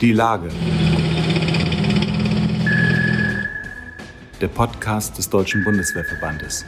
Die Lage. Der Podcast des Deutschen Bundeswehrverbandes.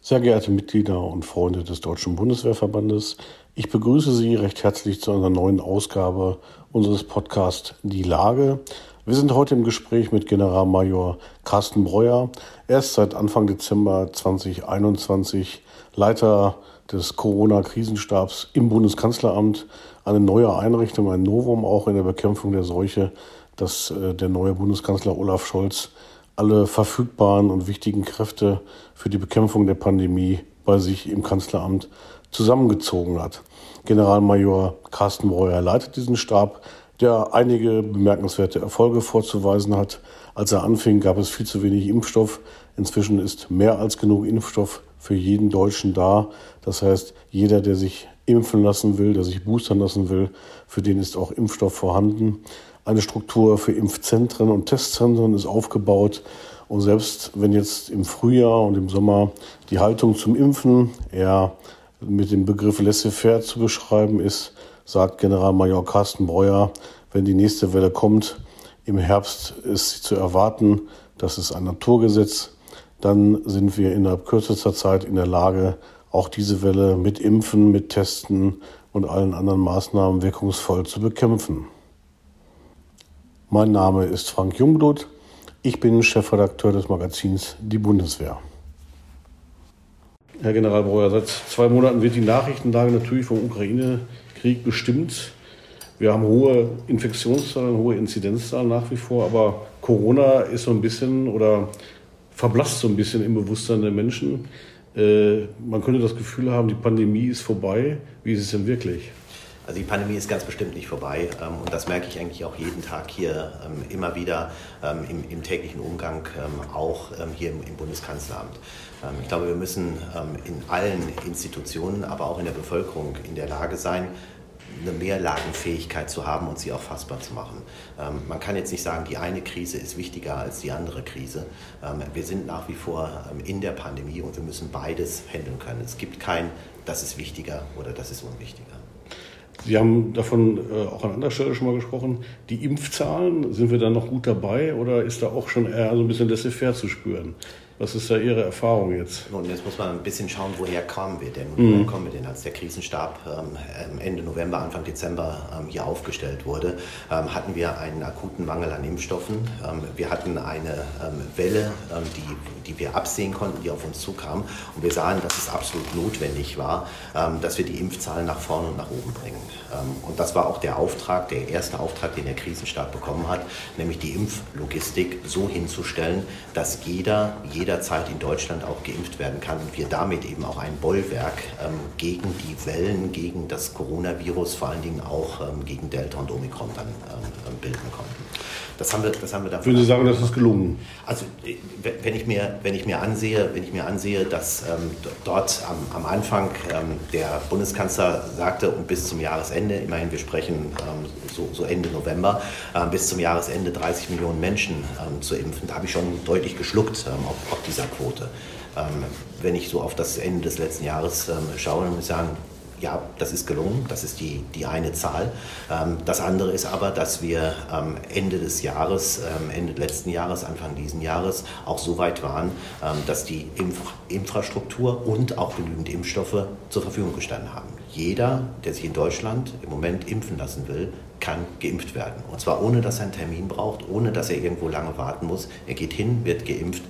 Sehr geehrte Mitglieder und Freunde des Deutschen Bundeswehrverbandes, ich begrüße Sie recht herzlich zu einer neuen Ausgabe unseres Podcasts Die Lage. Wir sind heute im Gespräch mit Generalmajor Carsten Breuer. Er ist seit Anfang Dezember 2021 Leiter des Corona-Krisenstabs im Bundeskanzleramt. Eine neue Einrichtung, ein Novum auch in der Bekämpfung der Seuche, dass äh, der neue Bundeskanzler Olaf Scholz alle verfügbaren und wichtigen Kräfte für die Bekämpfung der Pandemie bei sich im Kanzleramt zusammengezogen hat. Generalmajor Carsten Breuer leitet diesen Stab der einige bemerkenswerte Erfolge vorzuweisen hat. Als er anfing, gab es viel zu wenig Impfstoff. Inzwischen ist mehr als genug Impfstoff für jeden Deutschen da. Das heißt, jeder, der sich impfen lassen will, der sich boostern lassen will, für den ist auch Impfstoff vorhanden. Eine Struktur für Impfzentren und Testzentren ist aufgebaut. Und selbst wenn jetzt im Frühjahr und im Sommer die Haltung zum Impfen eher mit dem Begriff laissez-faire zu beschreiben ist, sagt Generalmajor Carsten Breuer, wenn die nächste Welle kommt, im Herbst ist zu erwarten, das ist ein Naturgesetz, dann sind wir innerhalb kürzester Zeit in der Lage, auch diese Welle mit Impfen, mit Testen und allen anderen Maßnahmen wirkungsvoll zu bekämpfen. Mein Name ist Frank Jungblut. Ich bin Chefredakteur des Magazins Die Bundeswehr. Herr General Breuer, seit zwei Monaten wird die Nachrichtenlage natürlich vom Ukraine Krieg bestimmt. Wir haben hohe Infektionszahlen, hohe Inzidenzzahlen nach wie vor, aber Corona ist so ein bisschen oder verblasst so ein bisschen im Bewusstsein der Menschen. Äh, man könnte das Gefühl haben, die Pandemie ist vorbei. Wie ist es denn wirklich? Also die Pandemie ist ganz bestimmt nicht vorbei ähm, und das merke ich eigentlich auch jeden Tag hier ähm, immer wieder ähm, im, im, täglichen Umgang, auch hier im, im Bundeskanzleramt. Ich glaube, wir müssen in allen Institutionen, aber auch in der Bevölkerung in der Lage sein, eine Mehrlagenfähigkeit zu haben und sie auch fassbar zu machen. Ähm, man kann jetzt nicht sagen, die eine Krise ist wichtiger als die andere Krise. Ähm, wir sind nach wie vor ähm, in der Pandemie und wir müssen beides handeln können. Es gibt kein, das ist wichtiger oder das ist unwichtiger. Sie haben davon äh, auch an anderer Stelle schon mal gesprochen. Die Impfzahlen, sind wir da noch gut dabei oder ist da auch schon eher so ein bisschen laissez-faire zu spüren? Was ist da Ihre Erfahrung jetzt? Nun, jetzt muss man ein bisschen schauen, woher kommen wir denn? Mhm. Woher kommen wir denn? Als der Krisenstab ähm, Ende November, Anfang Dezember ähm, hier aufgestellt wurde, ähm, hatten wir einen akuten Mangel an Impfstoffen. Ähm, wir hatten eine ähm, Welle, ähm, die, die wir absehen konnten, die auf uns zukam. Und wir sahen, dass es absolut notwendig war, dass wir die Impfzahlen nach vorne und nach oben bringen. und das war auch der Auftrag, der erste Auftrag, den der Krisenstab bekommen hat, nämlich die Impflogistik so hinzustellen, dass jeder, jeder jederzeit in Deutschland auch geimpft werden kann und wir damit eben auch ein Bollwerk ähm, gegen die Wellen, gegen das Coronavirus, vor allen Dingen auch ähm, gegen Delta und Omikron dann ähm, bilden konnten. Das haben wir, das haben wir davon. Würden Sie sagen, das ist gelungen? Also wenn ich mir, wenn ich mir ansehe, wenn ich mir ansehe, dass ähm, dort am, am Anfang ähm, der Bundeskanzler sagte und bis zum Jahresende, immerhin wir sprechen ähm, so, so, Ende November, äh, bis zum Jahresende 30 Millionen Menschen ähm, zu impfen, da habe ich schon deutlich geschluckt ähm, auf, auf, dieser Quote. Ähm, wenn ich so auf das Ende des letzten Jahres schaue, dann muss ich sagen, ja, das ist gelungen, das ist die, die eine Zahl. Ähm, das andere ist aber, dass wir ähm, Ende des Jahres, ähm, Ende letzten Jahres, Anfang diesen Jahres auch so weit waren, dass die Infrastruktur und auch genügend Impfstoffe zur Verfügung gestanden haben. Jeder, der sich in Deutschland im Moment impfen lassen will, kann geimpft werden. Und zwar ohne, dass er einen Termin braucht, ohne, dass er irgendwo lange warten muss. Er geht hin, wird geimpft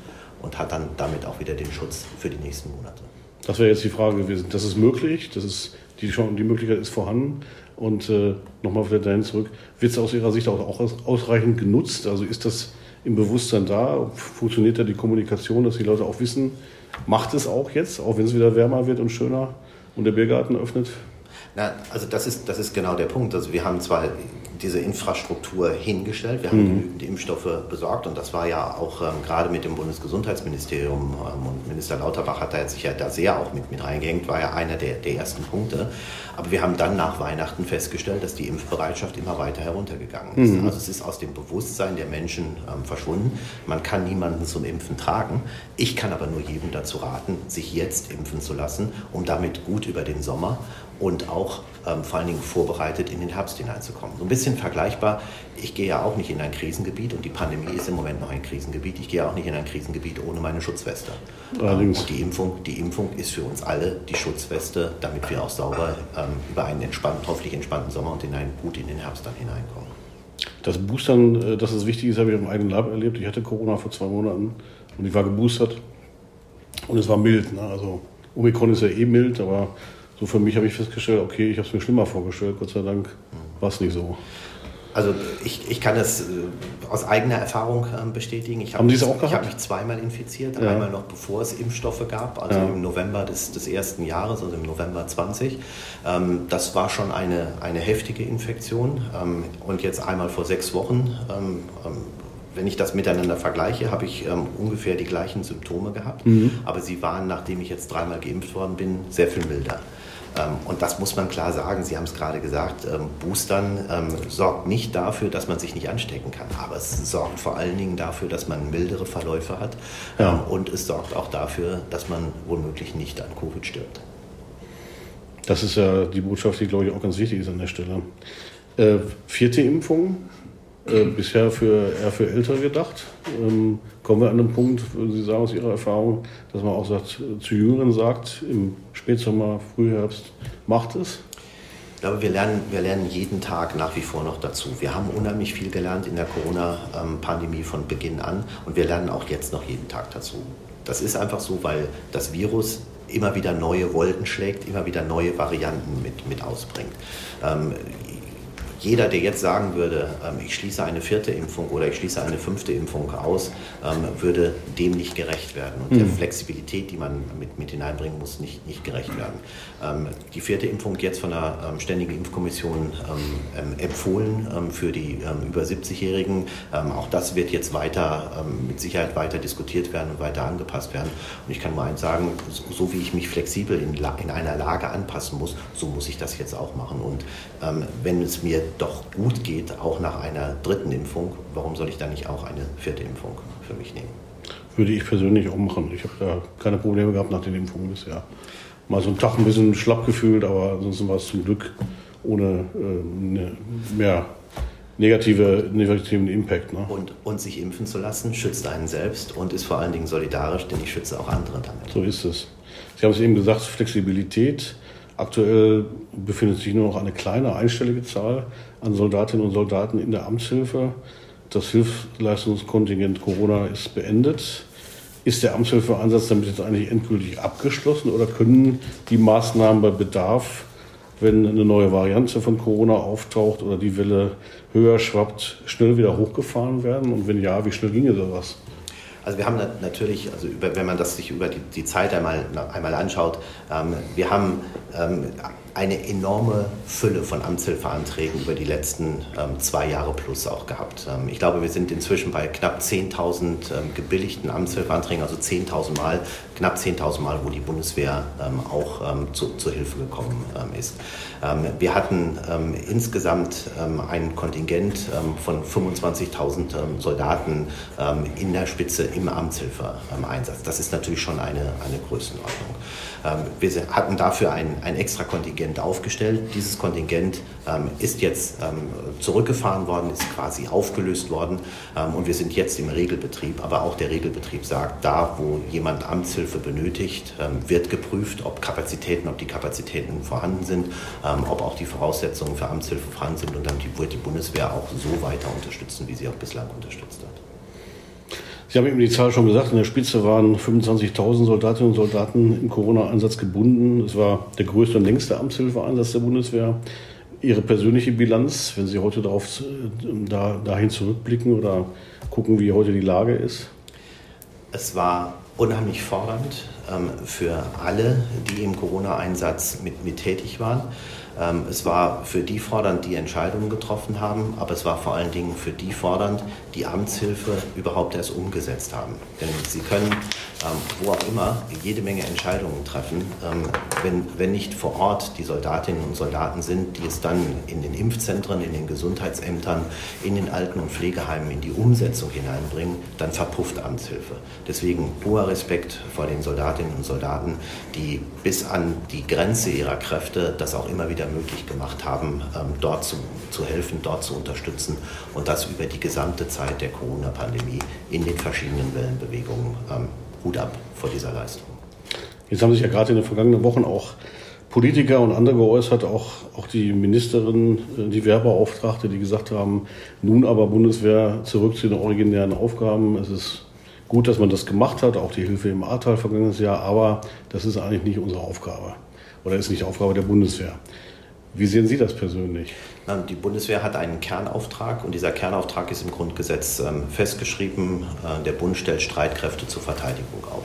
und hat dann damit auch wieder den Schutz für die nächsten Monate. Das wäre jetzt die Frage gewesen. Das ist möglich, das ist, die, die Möglichkeit ist vorhanden. Und äh, nochmal wieder dahin zurück, wird es aus Ihrer Sicht auch, auch ausreichend genutzt? Also ist das im Bewusstsein da? Funktioniert da die Kommunikation, dass die Leute auch wissen, macht es auch jetzt, auch wenn es wieder wärmer wird und schöner und der Biergarten öffnet? Na, also das ist, das ist genau der Punkt. Also wir haben zwar diese Infrastruktur hingestellt. Wir haben mhm. genügend Impfstoffe besorgt und das war ja auch ähm, gerade mit dem Bundesgesundheitsministerium ähm, und Minister Lauterbach hat da sich ja da sehr auch mit, mit reingehängt, war ja einer der, der ersten Punkte. Aber wir haben dann nach Weihnachten festgestellt, dass die Impfbereitschaft immer weiter heruntergegangen ist. Mhm. Also es ist aus dem Bewusstsein der Menschen ähm, verschwunden. Man kann niemanden zum Impfen tragen. Ich kann aber nur jedem dazu raten, sich jetzt impfen zu lassen, um damit gut über den Sommer und auch ähm, vor allen Dingen vorbereitet in den Herbst hineinzukommen. So ein bisschen vergleichbar, ich gehe ja auch nicht in ein Krisengebiet und die Pandemie ist im Moment noch ein Krisengebiet. Ich gehe auch nicht in ein Krisengebiet ohne meine Schutzweste. Allerdings. Und die Impfung, die Impfung ist für uns alle die Schutzweste, damit wir auch sauber ähm, über einen entspannten, hoffentlich entspannten Sommer und in einen, gut in den Herbst dann hineinkommen. Das Boostern, äh, dass es wichtig ist, habe ich am eigenen Leib erlebt. Ich hatte Corona vor zwei Monaten und ich war geboostert und es war mild. Ne? Also Omikron ist ja eh mild, aber so für mich habe ich festgestellt, okay, ich habe es mir schlimmer vorgestellt, Gott sei Dank war es nicht so. Also ich, ich kann es äh, aus eigener Erfahrung ähm, bestätigen. Ich Haben Sie es auch gehabt? Ich habe mich zweimal infiziert, ja. einmal noch bevor es Impfstoffe gab, also ja. im November des, des ersten Jahres, also im November 20. Ähm, das war schon eine, eine heftige Infektion. Ähm, und jetzt einmal vor sechs Wochen wenn ich das miteinander vergleiche, habe ich ähm, ungefähr die gleichen Symptome gehabt. Mhm. Aber sie waren, nachdem ich jetzt dreimal geimpft worden bin, sehr viel milder. Ähm, und das muss man klar sagen. Sie haben es gerade gesagt, ähm, Boostern ähm, sorgt nicht dafür, dass man sich nicht anstecken kann. Aber es sorgt vor allen Dingen dafür, dass man mildere Verläufe hat. Ja. Und es sorgt auch dafür, dass man womöglich nicht an Covid stirbt. Das ist ja die Botschaft, die, glaube ich, auch ganz wichtig ist an der Stelle. Äh, vierte Impfung, äh, bisher für, eher für Ältere gedacht. Ähm, kommen wir an den Punkt, Sie sagen aus Ihrer Erfahrung, dass man auch sagt, zu Jüngeren sagt, im Spätsommer, Frühherbst, macht es? Ich glaube, wir lernen, wir lernen jeden Tag nach wie vor noch dazu. Wir haben unheimlich viel gelernt in der Corona-Pandemie von Beginn an und wir lernen auch jetzt noch jeden Tag dazu. Das ist einfach so, weil das Virus immer wieder neue Wolken schlägt, immer wieder neue Varianten mit, mit ausbringt. Ähm, jeder, der jetzt sagen würde, ähm, ich schließe eine vierte Impfung oder ich schließe eine fünfte Impfung aus, ähm, würde dem nicht gerecht werden und mhm. der Flexibilität, die man mit, mit hineinbringen muss, nicht, nicht gerecht werden. Ähm, die vierte Impfung jetzt von der Ständigen Impfkommission empfohlen für die über 70-Jährigen. Auch das wird jetzt weiter, mit Sicherheit weiter diskutiert werden und weiter angepasst werden. Und ich kann nur eins sagen, so wie ich mich flexibel in, in einer Lage anpassen muss, so muss ich das jetzt auch machen. Und wenn es mir doch gut geht, auch nach einer dritten Impfung, warum soll ich dann nicht auch eine vierte Impfung für mich nehmen? Würde ich persönlich auch machen. Ich habe da keine Probleme gehabt nach den Impfungen bisher. Mal so einen Tag ein bisschen schlapp gefühlt, aber ansonsten war es zum Glück ohne äh, ne, mehr negative, negativen Impact. Ne? Und, und sich impfen zu lassen, schützt einen selbst und ist vor allen Dingen solidarisch, denn ich schütze auch andere damit. So ist es. Sie haben es eben gesagt, Flexibilität Aktuell befindet sich nur noch eine kleine einstellige Zahl an Soldatinnen und Soldaten in der Amtshilfe. Das Hilfsleistungskontingent Corona ist beendet. Ist der Amtshilfeeinsatz damit jetzt eigentlich endgültig abgeschlossen oder können die Maßnahmen bei Bedarf, wenn eine neue Variante von Corona auftaucht oder die Welle höher schwappt, schnell wieder hochgefahren werden? Und wenn ja, wie schnell ginge sowas? Also wir haben natürlich, also über, wenn man das sich über die, die Zeit einmal, einmal anschaut, ähm, wir haben ähm, eine enorme Fülle von Amtshilfeanträgen über die letzten ähm, zwei Jahre plus auch gehabt. Ähm, ich glaube, wir sind inzwischen bei knapp 10.000 ähm, gebilligten Amtshilfeanträgen, also 10.000 Mal, knapp 10.000 Mal, wo die Bundeswehr ähm, auch ähm, zu, zur Hilfe gekommen ähm, ist. wir hatten insgesamt ein Kontingent von 25.000 Soldaten in der Spitze im Amtshilfeeinsatz. Das ist natürlich schon eine, eine Größenordnung. wir hatten dafür ein, ein extra Kontingent Kontingent aufgestellt. Dieses Kontingent ähm, ist jetzt ähm, zurückgefahren worden, ist quasi aufgelöst worden ähm, und wir sind jetzt im Regelbetrieb. Aber auch der Regelbetrieb sagt, da wo jemand Amtshilfe benötigt, ähm, wird geprüft, ob Kapazitäten, ob die Kapazitäten vorhanden sind, ähm, ob auch die Voraussetzungen für Amtshilfe vorhanden sind und dann wird die Bundeswehr auch so weiter unterstützen, wie sie auch bislang unterstützt hat. Sie haben eben die Zahl schon gesagt, in der Spitze waren 25.000 Soldatinnen und Soldaten im Corona-Einsatz gebunden. Es war der größte und längste Amtshilfeeinsatz der Bundeswehr. Ihre persönliche Bilanz, wenn Sie heute darauf, äh, da, dahin zurückblicken oder gucken, wie heute die Lage ist? Es war unheimlich fordernd. ähm, für alle, die im Corona-Einsatz mit, mit tätig waren. Ähm, es war für die fordernd, die Entscheidungen getroffen haben, aber es war vor allen Dingen für die fordernd, die Amtshilfe überhaupt erst umgesetzt haben. Denn sie können, ähm, wo auch immer, jede Menge Entscheidungen treffen. Ähm, wenn, wenn nicht vor Ort die Soldatinnen und Soldaten sind, die es dann in den Impfzentren, in den Gesundheitsämtern, in den Alten- und Pflegeheimen in die Umsetzung hineinbringen, dann verpufft Amtshilfe. Deswegen hoher Respekt vor den Soldatinnen und Soldaten, die bis an die Grenze ihrer Kräfte das auch immer wieder möglich gemacht haben, ähm, dort zu, zu helfen, dort zu unterstützen und das über die gesamte Zeit der Corona-Pandemie in den verschiedenen Wellenbewegungen. Ähm, Hut ab vor dieser Leistung. Jetzt haben sich ja gerade in den vergangenen Wochen auch Politiker und andere geäußert, auch, auch die Ministerin, äh, die Wehrbeauftragte, die gesagt haben, nun aber Bundeswehr zurück zu den originären Aufgaben. Es ist gut, dass man das gemacht hat, auch die Hilfe im Ahrtal vergangenes Jahr, aber das ist eigentlich nicht unsere Aufgabe oder ist nicht Aufgabe der Bundeswehr. Wie sehen Sie das persönlich? Die Bundeswehr hat einen Kernauftrag und dieser Kernauftrag ist im Grundgesetz ähm, festgeschrieben. Äh, der Bund stellt Streitkräfte zur Verteidigung auf.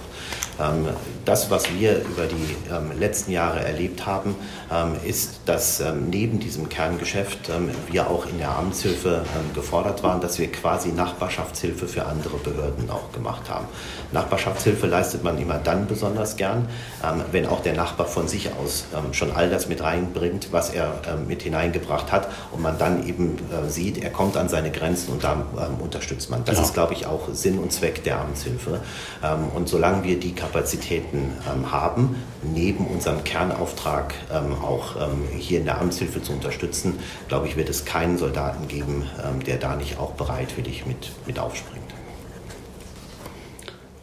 Ähm, das, was wir über die ähm, letzten Jahre erlebt haben, ähm, ist, dass neben diesem Kerngeschäft wir auch in der Amtshilfe gefordert waren, dass wir quasi Nachbarschaftshilfe für andere Behörden auch gemacht haben. Nachbarschaftshilfe leistet man immer dann besonders gern, wenn auch der Nachbar von sich aus schon all das mit reinbringt, was er mit hineingebracht hat und man dann eben äh, sieht, er kommt an seine Grenzen und da unterstützt man. Das ja. ist, glaube ich, auch Sinn und Zweck der Amtshilfe. Und solange wir die Kapazitäten ähm, haben, neben unserem Kernauftrag ähm, auch ähm, hier in der Amtshilfe zu unterstützen, glaube ich, wird es keinen Soldaten geben, ähm, der da nicht auch bereitwillig mit, mit aufspringt.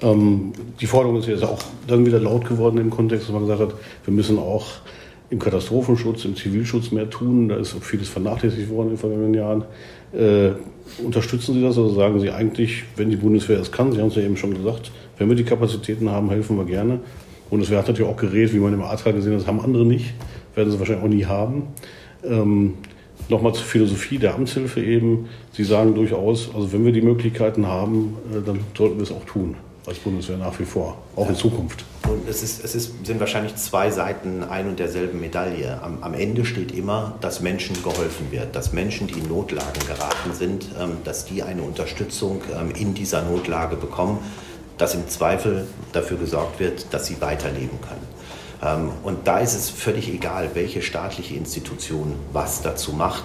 Ähm, die Forderung ist jetzt auch dann wieder laut geworden im Kontext, dass man gesagt hat, wir müssen auch im Katastrophenschutz, im Zivilschutz mehr tun. Da ist vieles vernachlässigt worden in den vergangenen Jahren. Äh, unterstützen Sie das oder sagen Sie eigentlich, wenn die Bundeswehr es kann, Sie haben es ja eben schon gesagt, wenn wir die Kapazitäten haben, helfen wir gerne. Bundeswehr hat natürlich auch Gerät, wie man im Ahrtal gesehen hat, das haben andere nicht, werden sie wahrscheinlich auch nie haben. Ähm, Nochmal zur Philosophie der Amtshilfe eben. Sie sagen durchaus, also wenn wir die Möglichkeiten haben, äh, dann sollten wir es auch tun als Bundeswehr nach wie vor, auch in Zukunft. Und es, ist, es ist, sind wahrscheinlich zwei Seiten ein und derselben Medaille. Am, am, Ende steht immer, dass Menschen geholfen wird, dass Menschen, die in Notlagen geraten sind, ähm, dass die eine Unterstützung ähm, in dieser Notlage bekommen, dass im Zweifel dafür gesorgt wird, dass sie weiterleben können. Ähm, und da ist es völlig egal, welche staatliche Institution was dazu macht.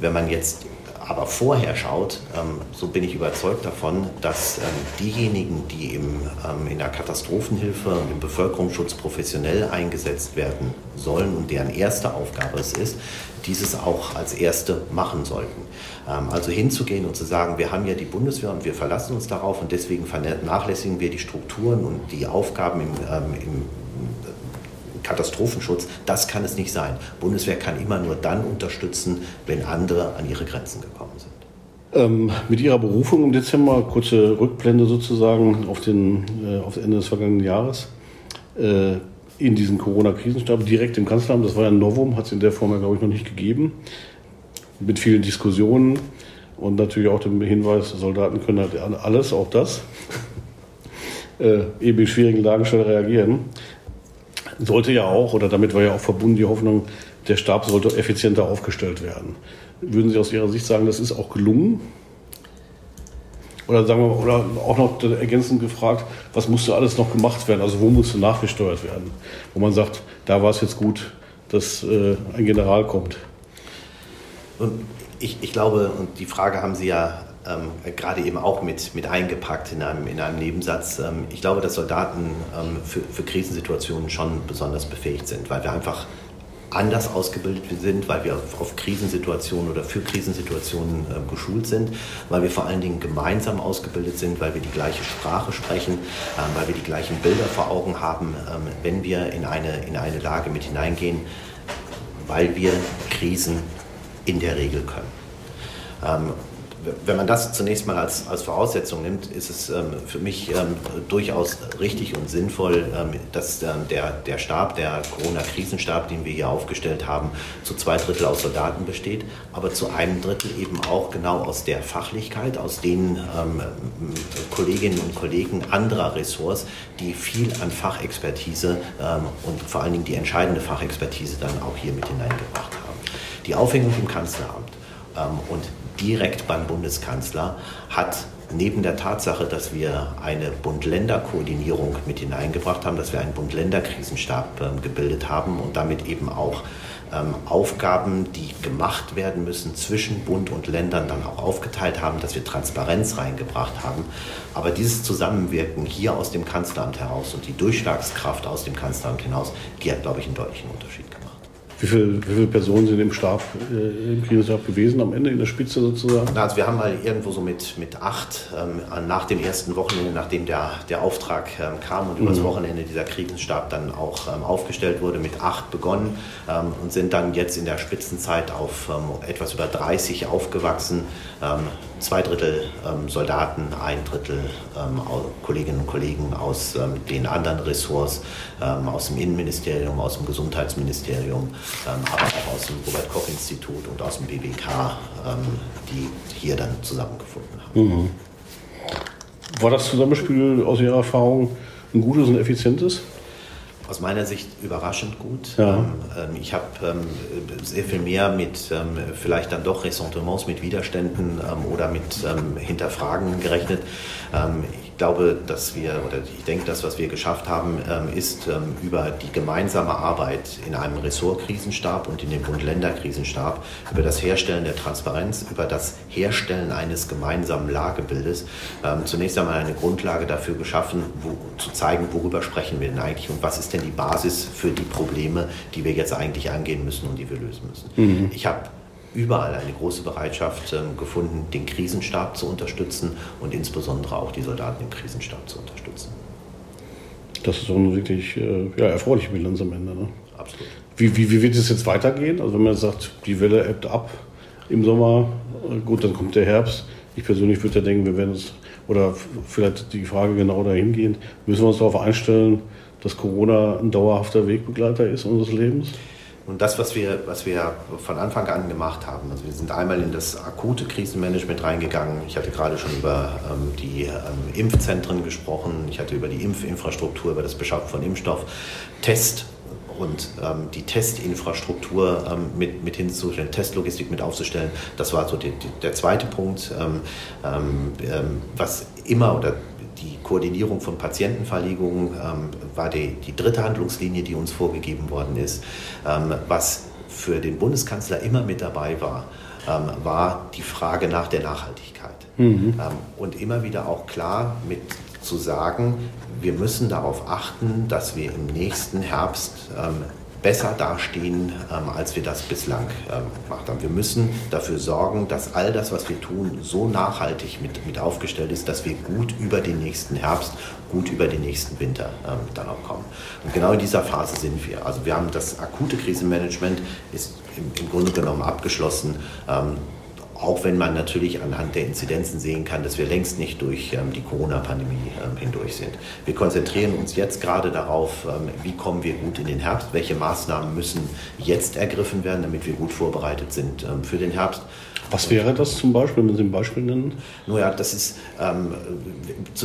Wenn man jetzt aber vorher schaut, ähm, so bin ich überzeugt davon, dass ähm, diejenigen, die im, ähm, in der Katastrophenhilfe und im Bevölkerungsschutz professionell eingesetzt werden sollen und deren erste Aufgabe es ist, dieses auch als erste machen sollten. Also hinzugehen und zu sagen, wir haben ja die Bundeswehr und wir verlassen uns darauf und deswegen vernachlässigen wir die Strukturen und die Aufgaben im, im Katastrophenschutz, das kann es nicht sein. Bundeswehr kann immer nur dann unterstützen, wenn andere an ihre Grenzen gekommen sind. Ähm, mit Ihrer Berufung im Dezember, kurze Rückblende sozusagen auf, den, äh, auf das Ende des vergangenen Jahres, äh, in diesen Corona-Krisenstab, direkt im Kanzleramt, das war ja ein Novum, hat es in der Form ja, glaube ich, noch nicht gegeben, mit vielen Diskussionen und natürlich auch dem Hinweis, Soldaten können halt alles, auch das, äh, eben in schwierigen Lagen schnell reagieren sollte ja auch, oder damit war ja auch verbunden die Hoffnung, der Stab sollte effizienter aufgestellt werden. Würden Sie aus Ihrer Sicht sagen, das ist auch gelungen? Oder sagen wir, oder auch noch ergänzend gefragt, was musste alles noch gemacht werden? Also wo musste nachgesteuert werden? Wo man sagt, da war es jetzt gut, dass äh, ein General kommt. Ich, ich glaube, und die Frage haben Sie ja ähm, gerade eben auch mit, mit eingepackt in einem, in einem Nebensatz. Ähm, ich glaube, dass Soldaten ähm, für, für Krisensituationen schon besonders befähigt sind, weil wir einfach anders ausgebildet sind, weil wir auf, Krisensituationen oder für Krisensituationen äh, geschult sind, weil wir vor allen Dingen gemeinsam ausgebildet sind, weil wir die gleiche Sprache sprechen, äh, weil wir die gleichen Bilder vor Augen haben, ähm, wenn wir in eine, in eine Lage mit hineingehen, weil wir Krisen in der Regel können. Ähm, wenn man das zunächst mal als, als Voraussetzung nimmt, ist es ähm, für mich ähm, durchaus richtig und sinnvoll, ähm, dass ähm, der, der Stab, der Corona-Krisenstab, den wir hier aufgestellt haben, zu zwei Drittel aus Soldaten besteht, aber zu einem Drittel eben auch genau aus der Fachlichkeit, aus den ähm, Kolleginnen und Kollegen anderer Ressorts, die viel an Fachexpertise ähm, und vor allen Dingen die entscheidende Fachexpertise dann auch hier mit hineingebracht haben. Die Aufhängung im Kanzleramt und direkt beim Bundeskanzler hat neben der Tatsache, dass wir eine Bund-Länder-Koordinierung mit hineingebracht haben, dass wir einen Bund-Länder-Krisenstab äh, gebildet haben und damit eben auch ähm, Aufgaben, die gemacht werden müssen, zwischen Bund und Ländern dann auch aufgeteilt haben, dass wir Transparenz reingebracht haben. Aber dieses Zusammenwirken hier aus dem Kanzleramt heraus und die Durchschlagskraft aus dem Kanzleramt hinaus, die hat, glaube ich, einen deutlichen Unterschied gemacht. Wie, viel, wie viele Personen sind im Stab, äh, im Krisenstab gewesen, am Ende in der Spitze sozusagen? Also wir haben mal irgendwo so mit, mit acht ähm, nach dem ersten Wochenende, nachdem der, der Auftrag ähm, kam und mhm. übers Wochenende dieser Krisenstab dann auch ähm, aufgestellt wurde, mit acht begonnen ähm, und sind dann jetzt in der Spitzenzeit auf ähm, etwas über 30 aufgewachsen. Ähm, zwei Drittel Soldaten, ein Drittel Kolleginnen und Kollegen aus den anderen Ressorts, aus dem Innenministerium, aus dem Gesundheitsministerium. Ähm, aber auch aus dem Robert-Koch-Institut und aus dem BBK, ähm, die hier dann zusammengefunden haben. Mhm. War das Zusammenspiel aus Ihrer Erfahrung ein gutes und effizientes? Aus meiner Sicht überraschend gut. Ja. Ähm, ich habe sehr viel mehr mit vielleicht dann doch Ressentiments, mit Widerständen oder mit Hinterfragen gerechnet. Ich glaube, dass wir, oder ich denke, das, was wir geschafft haben, ähm, ist ähm, über die gemeinsame Arbeit in einem Ressortkrisenstab und in dem Bund-Länder-Krisenstab, über das Herstellen der Transparenz, über das Herstellen eines gemeinsamen Lagebildes, ähm, zunächst einmal eine Grundlage dafür geschaffen, wo, zu zeigen, worüber sprechen wir denn eigentlich und was ist denn die Basis für die Probleme, die wir jetzt eigentlich angehen müssen und die wir lösen müssen. Mhm. Ich habe überall eine große Bereitschaft ähm, gefunden, den Krisenstab zu unterstützen und insbesondere auch die Soldaten im Krisenstab zu unterstützen. Das ist eine wirklich äh, ja, erfreuliche Bilanz am Ende. Ne? Absolut. Wie, wie, wie wird es jetzt weitergehen? Also wenn man sagt, die Welle ebbt ab im Sommer, äh, gut, dann kommt der Herbst. Ich persönlich würde ja denken, wir werden es, oder vielleicht die Frage genau dahin gehen, müssen wir uns darauf einstellen, dass Corona ein dauerhafter Wegbegleiter ist unseres Lebens? Und das, was wir, was wir von Anfang an gemacht haben, also wir sind einmal in das akute Krisenmanagement reingegangen. Ich hatte gerade schon über ähm, die ähm, Impfzentren gesprochen, ich hatte über die Impfinfrastruktur, über das Beschaffen von Impfstoff, Test und ähm, die Testinfrastruktur ähm, mit, mit hinzustellen, Testlogistik mit aufzustellen. Das war so die, die, der zweite Punkt, ähm, ähm, ähm was immer oder die Koordinierung von Patientenverlegungen ähm, war die, die, dritte Handlungslinie, die uns vorgegeben worden ist. Ähm, was für den Bundeskanzler immer mit dabei war, ähm, war die Frage nach der Nachhaltigkeit. Mhm. Ähm, und immer wieder auch klar mit zu sagen, wir müssen darauf achten, dass wir im nächsten Herbst ähm, besser dastehen, ähm, als wir das bislang ähm, gemacht haben. Wir müssen dafür sorgen, dass all das, was wir tun, so nachhaltig mit, mit aufgestellt ist, dass wir gut über den nächsten Herbst, gut über den nächsten Winter ähm, dann auch kommen. Und genau in dieser Phase sind wir. Also wir haben das akute Krisenmanagement ist im, im Grunde genommen abgeschlossen. Ähm, auch wenn man natürlich anhand der Inzidenzen sehen kann, dass wir längst nicht durch ähm, die Corona-Pandemie ähm, hindurch sind. Wir konzentrieren uns jetzt gerade darauf, ähm, wie kommen wir gut in den Herbst, welche Maßnahmen müssen jetzt ergriffen werden, damit wir gut vorbereitet sind ähm, für den Herbst. Was wäre das zum Beispiel, wenn Sie ein Beispiel nennen? Nun ja, das ist, ähm,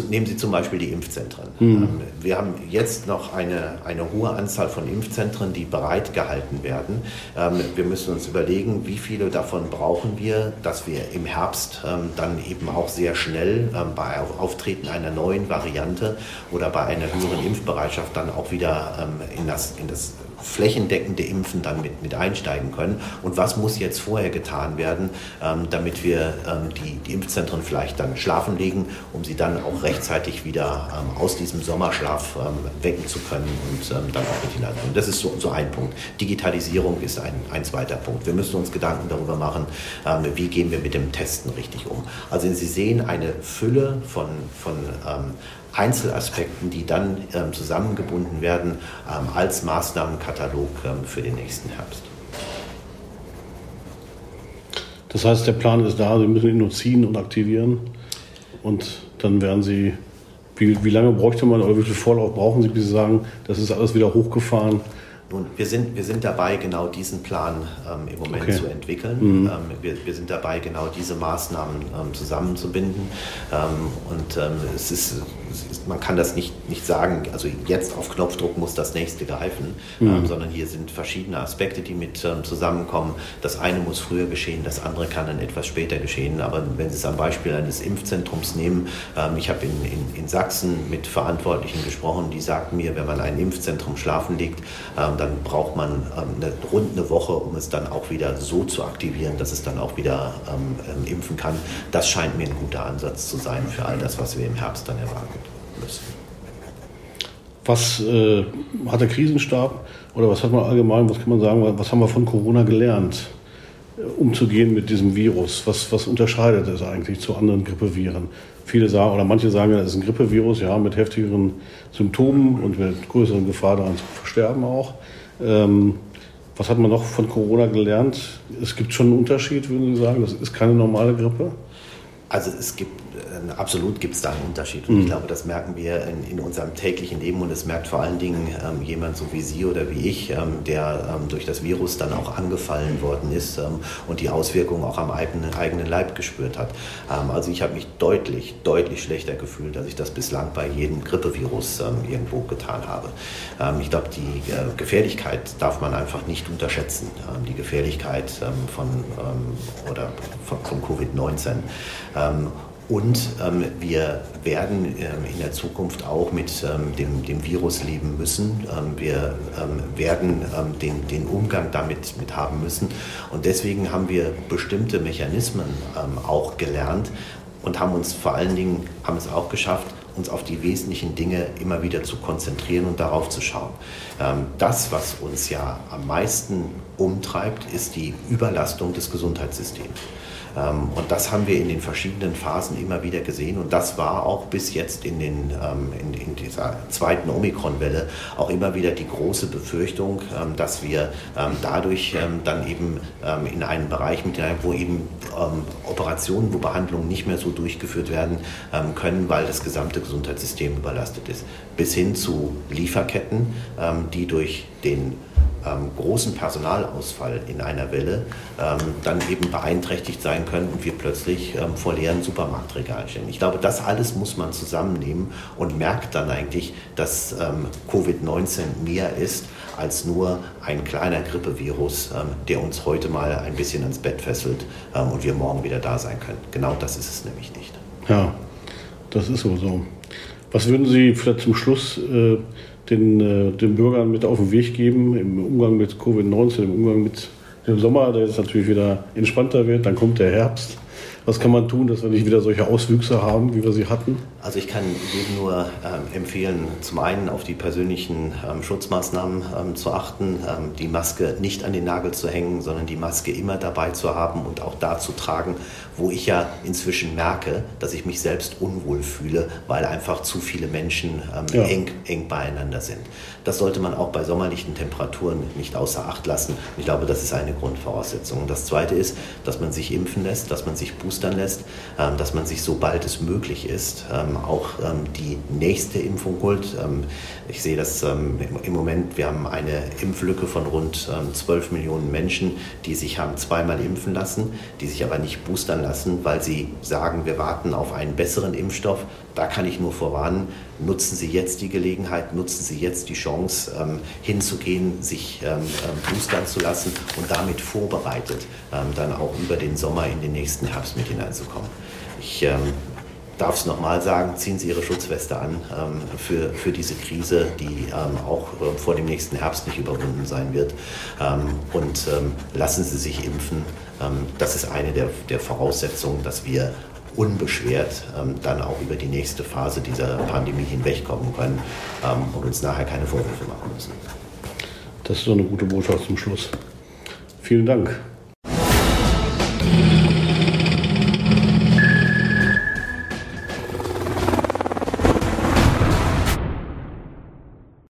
nehmen Sie zum Beispiel die Impfzentren. Mhm. Ähm, wir haben jetzt noch eine, eine hohe Anzahl von Impfzentren, die bereitgehalten werden. Ähm, wir müssen uns überlegen, wie viele davon brauchen wir, dass wir im Herbst ähm, dann eben auch sehr schnell ähm, bei Auftreten einer neuen Variante oder bei einer höheren Impfbereitschaft dann auch wieder ähm, in das, in das flächendeckende Impfen dann mit, mit einsteigen können. Und was muss jetzt vorher getan werden, ähm, damit wir ähm, die, die Impfzentren vielleicht dann schlafen legen, um sie dann auch rechtzeitig wieder ähm, aus diesem Sommerschlaf ähm, wecken zu können und ähm, dann auch mit hineinnehmen. Das ist so, so ein Punkt. Digitalisierung ist ein, ein zweiter Punkt. Wir müssen uns Gedanken darüber machen, ähm, wie gehen wir mit dem Testen richtig um. Also Sie sehen eine Fülle von, von Einzelaspekten, die dann ähm, zusammengebunden werden ähm, als Maßnahmenkatalog ähm, für den nächsten Herbst. Das heißt, der Plan ist da, Sie müssen ihn nur ziehen und aktivieren und dann werden Sie, wie, wie lange bräuchte man oder wie viel Vorlauf brauchen Sie, bis Sie sagen, das ist alles wieder hochgefahren nun, wir sind, wir sind dabei, genau diesen Plan ähm, im Moment okay. zu entwickeln. Mhm. Ähm, wir, wir sind dabei, genau diese Maßnahmen ähm, zusammenzubinden. Ähm, und ähm, es ist, ist, man kann das nicht, nicht sagen, also jetzt auf Knopfdruck muss das nächste greifen, mhm. Ähm, sondern hier sind verschiedene Aspekte, die mit zusammenkommen. Das eine muss früher geschehen, das andere kann dann etwas später geschehen. Aber wenn Sie es am Beispiel eines Impfzentrums nehmen, ich habe in, in, in Sachsen mit Verantwortlichen gesprochen, die sagten mir, wenn man ein Impfzentrum schlafen legt, dann braucht man ähm, eine, rund eine Woche, um es dann auch wieder so zu aktivieren, dass es dann auch wieder ähm, ähm, impfen kann. Das scheint mir ein guter Ansatz zu sein für all das, was wir im Herbst dann erwarten müssen. Was äh, hat der Krisenstab oder was hat man allgemein, was kann man sagen, was haben wir von Corona gelernt, äh, umzugehen mit diesem Virus? Was, was unterscheidet es eigentlich zu anderen Grippeviren? Viele sagen, oder manche sagen, es ist ein Grippevirus, ja, mit heftigeren Symptomen und mit größeren Gefahr daran zu versterben auch. Ähm, was hat man noch von Corona gelernt? Es gibt schon einen Unterschied, würden Sie sagen? Das ist keine normale Grippe? Also es gibt äh, absolut gibt es da einen Unterschied. Und mhm. ich glaube, das merken wir in, in, unserem täglichen Leben und es merkt vor allen Dingen ähm, jemand so wie Sie oder wie ich, ähm, der ähm, durch das Virus dann auch angefallen worden ist ähm, und die Auswirkungen auch am eigenen, eigenen Leib gespürt hat. Ähm, also ich habe mich deutlich, deutlich schlechter gefühlt, als ich das bislang bei jedem Grippevirus ähm, irgendwo getan habe. ich glaube, die äh, Gefährlichkeit darf man einfach nicht unterschätzen. die Gefährlichkeit von, oder von, von Covid-19. Und ähm, wir werden ähm, in der Zukunft auch mit ähm, dem, dem, Virus leben müssen. Ähm, wir ähm, werden ähm, den, den, Umgang damit mit haben müssen. Und deswegen haben wir bestimmte Mechanismen auch gelernt und haben uns vor allen Dingen, haben es auch geschafft, uns auf die wesentlichen Dinge immer wieder zu konzentrieren und darauf zu schauen. das, was uns ja am meisten umtreibt, ist die Überlastung des Gesundheitssystems. Ähm, und das haben wir in den verschiedenen Phasen immer wieder gesehen. Und das war auch bis jetzt in, den, ähm, in, in dieser zweiten Omikron-Welle auch immer wieder die große Befürchtung, ähm, dass wir dadurch dann eben in einen Bereich mit wo eben Operationen, wo Behandlungen nicht mehr so durchgeführt werden können, weil das gesamte Gesundheitssystem überlastet ist. Bis hin zu Lieferketten, die durch den ähm, großen Personalausfall in einer Welle ähm, dann eben beeinträchtigt sein können und wir plötzlich ähm, vor leeren Supermarktregalen stehen. Ich glaube, das alles muss man zusammennehmen und merkt dann eigentlich, dass ähm, Covid-19 mehr ist als nur ein kleiner Grippevirus, ähm, der uns heute mal ein bisschen ans Bett fesselt ähm, und wir morgen wieder da sein können. Genau das ist es nämlich nicht. Ja, das ist so. so. Was würden Sie vielleicht zum Schluss äh, den, äh, den Bürgern mit auf den Weg geben im Umgang mit Covid-19, im Umgang mit dem Sommer, der jetzt natürlich wieder entspannter wird. Dann kommt der Herbst. Was kann man tun, dass wir nicht wieder solche Auswüchse haben, wie wir sie hatten? Also ich kann jedem nur ähm, empfehlen, zum einen auf die persönlichen ähm, Schutzmaßnahmen ähm, zu achten, ähm, die Maske nicht an den Nagel zu hängen, sondern die Maske immer dabei zu haben und auch da zu tragen, wo ich ja inzwischen merke, dass ich mich selbst unwohl fühle, weil einfach zu viele Menschen ähm, ja. eng, eng beieinander sind. Das sollte man auch bei sommerlichen Temperaturen nicht außer Acht lassen. Ich glaube, das ist eine Grundvoraussetzung. Und das Zweite ist, dass man sich impfen lässt, dass man sich boostern lässt, ähm, dass man sich, sobald es möglich ist, ähm, auch ähm, die nächste Impfung holt. Ich sehe das im Moment, wir haben eine Impflücke von rund 12 Millionen Menschen, die sich haben zweimal impfen lassen, die sich aber nicht boostern lassen, weil sie sagen, wir warten auf einen besseren Impfstoff. Da kann ich nur vorwarnen, nutzen Sie jetzt die Gelegenheit, nutzen Sie jetzt die Chance, ähm, hinzugehen, sich ähm, ähm, boostern zu lassen und damit vorbereitet ähm, dann auch über den Sommer in den nächsten Herbst mit hineinzukommen. Ich ähm, darf es nochmal sagen, ziehen Sie Ihre Schutzweste an ähm, für, für diese Krise, die ähm, auch äh, vor dem nächsten Herbst nicht überwunden sein wird. Ähm, und ähm, lassen Sie sich impfen. Das ist eine der, der Voraussetzungen, dass wir unbeschwert ähm, dann auch über die nächste Phase dieser Pandemie hinwegkommen können ähm, und uns nachher keine Vorwürfe machen müssen. Das ist so eine gute Botschaft zum Schluss. Vielen Dank.